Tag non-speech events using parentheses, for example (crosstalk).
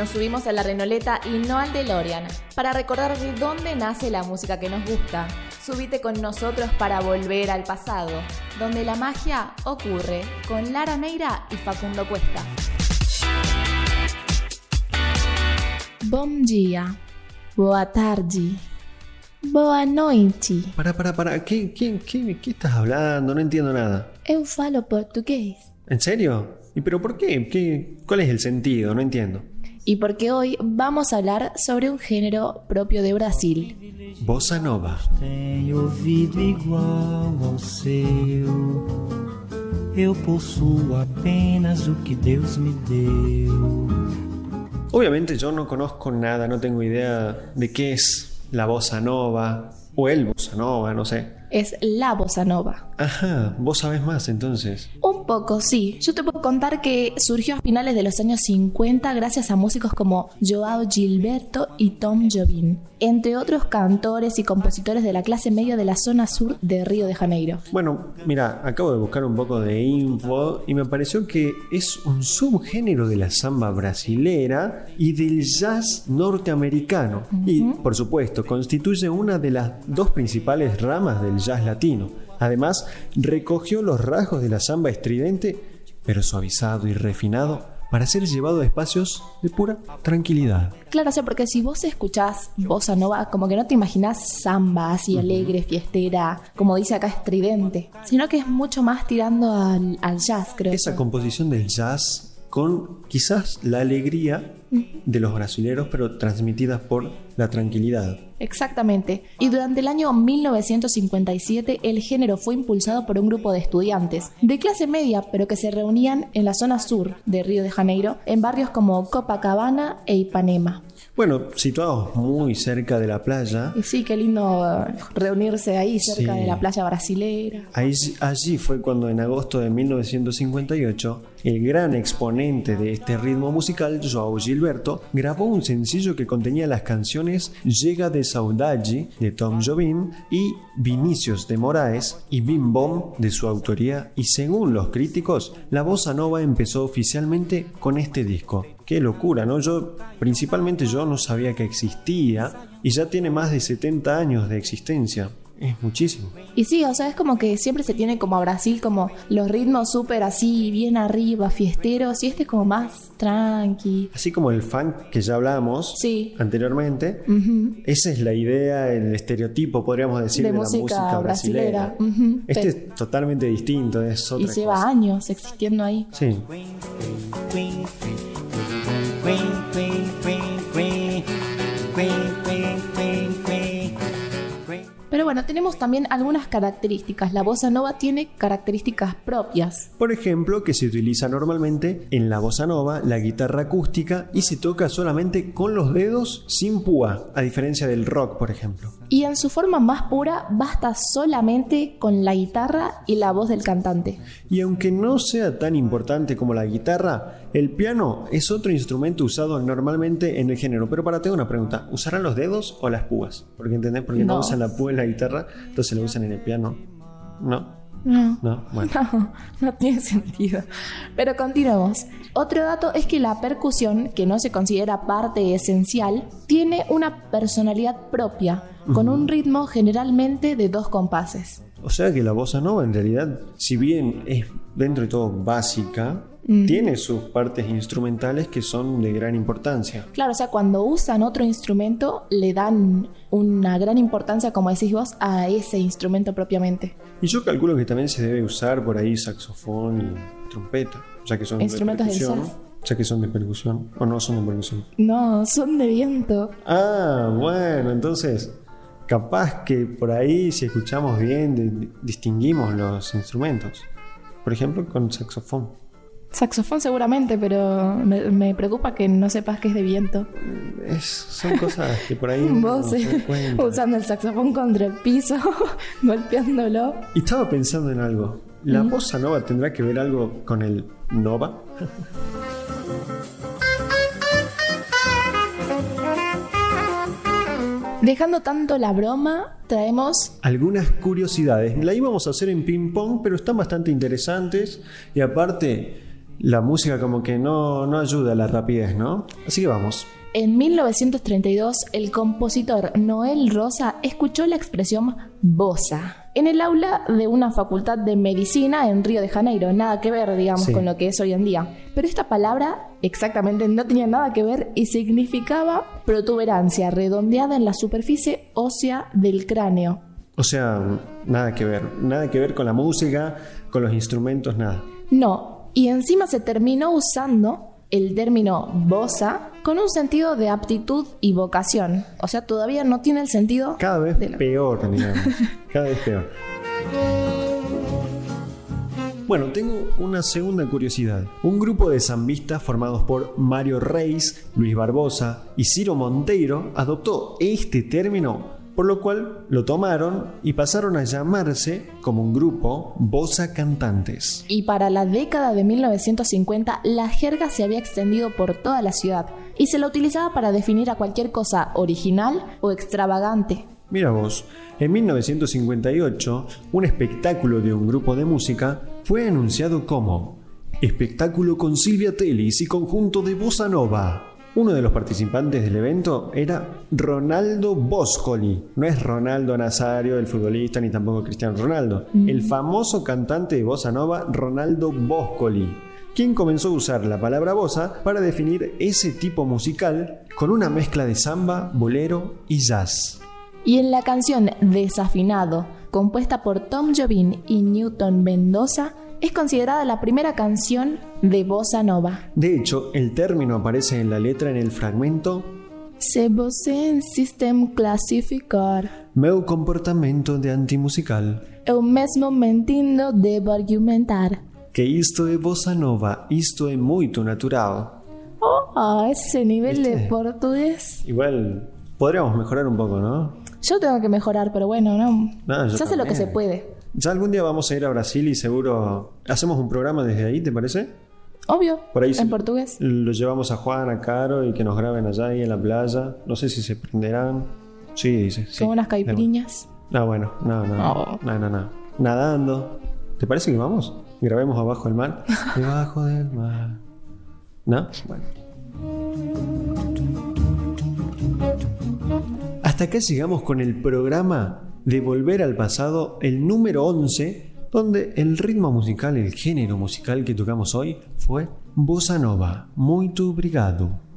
Nos subimos a la Renoleta y no al DeLorean para recordar de dónde nace la música que nos gusta. Subite con nosotros para volver al pasado, donde la magia ocurre con Lara Neira y Facundo Cuesta. Bom dia, boa tarde, boa noite. Para, para, para. ¿Qué, qué, qué, qué estás hablando? No entiendo nada. Eu falo portugués. ¿En serio? ¿Y pero por qué? ¿Qué? ¿Cuál es el sentido? No entiendo. Y porque hoy vamos a hablar sobre un género propio de Brasil. Bossa Nova. Tenho ouvido igual ao seu. Eu possuo apenas o que Deus me deu. Obviamente yo no conozco nada, no tengo idea de qué es la Bossa Nova o el Bossa Nova, no sé. Es la bossa nova. Ajá, vos sabés más entonces. Un poco, sí. Yo te puedo contar que surgió a finales de los años 50 gracias a músicos como Joao Gilberto y Tom Jobim, entre otros cantores y compositores de la clase media de la zona sur de Río de Janeiro. Bueno, mira, acabo de buscar un poco de info y me pareció que es un subgénero de la samba brasilera y del jazz norteamericano. Y, por supuesto, constituye una de las dos principales ramas del jazz latino. Además, recogió los rasgos de la samba estridente, pero suavizado y refinado para ser llevado a espacios de pura tranquilidad. Claro, o sea, porque si vos escuchás bossa nova, como que no te imaginás samba así alegre, fiestera, como dice acá estridente, sino que es mucho más tirando al, al jazz, creo. Esa yo. composición del jazz con quizás la alegría de los brasileros, pero transmitidas por la tranquilidad. Exactamente. Y durante el año 1957 el género fue impulsado por un grupo de estudiantes de clase media, pero que se reunían en la zona sur de Río de Janeiro, en barrios como Copacabana e Ipanema. Bueno, situados muy cerca de la playa, Y sí, qué lindo eh, reunirse ahí cerca Sí. de la playa brasilera. Ahí- allí fue cuando en agosto de 1958 el gran exponente de este ritmo musical, Joao Gilberto, grabó un sencillo que contenía las canciones Llega de Saudade de Tom Jobim y Vinicius de Moraes y Bim Bom de su autoría y según los críticos, la bossa nova empezó oficialmente con este disco. Qué locura, ¿no? Yo, principalmente yo no sabía que existía y ya tiene más de 70 años de existencia. Es muchísimo. Y sí, o sea, es como que siempre se tiene como a Brasil como los ritmos súper así, bien arriba, fiesteros, y este es como más tranqui. Así como el funk que ya hablamos Sí. anteriormente, esa es la idea, el estereotipo, podríamos decir, De de, música la música brasilera. Este Pero- es totalmente distinto, es otra Y lleva cosa. años existiendo ahí. Sí. Bueno, tenemos también algunas características. La bossa nova tiene características propias. Por ejemplo, que se utiliza normalmente en la bossa nova, la guitarra acústica y se toca solamente con los dedos sin púa, a diferencia del rock, por ejemplo. Y en su forma más pura basta solamente con la guitarra y la voz del cantante. Y aunque no sea tan importante como la guitarra, el piano es otro instrumento usado normalmente en el género. Pero para te hago una pregunta, ¿usarán los dedos o las púas? Porque entendés, porque no, No. usan la púa en la guitarra, entonces lo usan en el piano. ¿No? No. No, bueno. (laughs) No, no tiene sentido. Pero continuemos. Otro dato es que la percusión, que no se considera parte esencial, tiene una personalidad propia, con un ritmo generalmente de dos compases. O sea que la bossa nova en realidad, si bien es dentro de todo básica, tiene sus partes instrumentales que son de gran importancia. Claro, o sea, cuando usan otro instrumento, le dan una gran importancia, como decís vos, a ese instrumento propiamente. Y yo calculo que también se debe usar por ahí saxofón y trompeta, ya que son Instrumentos de jazz. Ya que son de percusión, o no son de percusión. No, son de viento. Ah, bueno, entonces capaz que por ahí si escuchamos bien distinguimos los instrumentos. Por ejemplo, con saxofón. Saxofón seguramente, pero me, me preocupa que no sepas que es de viento. Es, son cosas que por ahí no (laughs) Vos se eh, usando el saxofón contra el piso, (laughs) golpeándolo. Y estaba pensando en algo. ¿La bossa nova tendrá que ver algo con el nova? Dejando tanto la broma, traemos Algunas curiosidades. La íbamos a hacer en ping pong, pero están bastante interesantes. Y aparte, la música como que no, no ayuda a la rapidez, ¿no? Así que vamos. En 1932, el compositor Noel Rosa escuchó la expresión bossa en el aula de una facultad de medicina en Río de Janeiro. Nada que ver, digamos, Sí. con lo que es hoy en día. Pero esta palabra exactamente no tenía nada que ver y significaba protuberancia redondeada en la superficie ósea del cráneo. O sea, nada que ver, nada que ver con la música, con los instrumentos, nada. No, y encima se terminó usando el término bossa con un sentido de aptitud y vocación. O sea, todavía no tiene el sentido Cada vez de la- peor, (laughs) digamos. Cada vez peor. Bueno, tengo una segunda curiosidad. Un grupo de zambistas formados por Mario Reis, Luis Barbosa y Ciro Monteiro adoptó este término, por lo cual lo tomaron y pasaron a llamarse como un grupo Bossa Cantantes. Y para la década de 1950, la jerga se había extendido por toda la ciudad y se la utilizaba para definir a cualquier cosa original o extravagante. Mira vos, en 1958, un espectáculo de un grupo de música fue anunciado como Espectáculo con Silvia Telis y conjunto de Bossa Nova. Uno de los participantes del evento era Ronaldo Boscoli. No es Ronaldo Nazario, el futbolista, ni tampoco Cristiano Ronaldo. El famoso cantante de Bossa Nova, Ronaldo Boscoli, quien comenzó a usar la palabra bossa para definir ese tipo musical con una mezcla de samba, bolero y jazz. Y en la canción Desafinado, compuesta por Tom Jobim y Newton Mendoza, es considerada la primera canción de bossa nova. De hecho, el término aparece en la letra en el fragmento Se você insistem classificar, Meu comportamento de antimusical, eu mesmo mentindo devo argumentar. que isto é bossa nova, isto é muito natural. Oh, ese nivel de portugués. Igual podríamos mejorar un poco, ¿no? Yo tengo que mejorar, pero bueno, no. No, yo se hace lo que se puede. Ya algún día vamos a ir a Brasil y seguro hacemos un programa desde ahí, ¿te parece? Obvio, Por ahí en portugués. Lo llevamos a Juan, a Caro y que nos graben allá ahí en la playa. No sé si se prenderán. Sí, dice. Sí. Con unas caipiriñas. No, bueno, no, no, Oh. no, no, no. Nadando. ¿Te parece que vamos? Grabemos abajo del mar. (laughs) Debajo del mar. ¿No? Bueno. Hasta acá llegamos con el programa de Volver al Pasado, el número 11, donde el ritmo musical, el género musical que tocamos hoy fue Bossa Nova. Muito obrigado.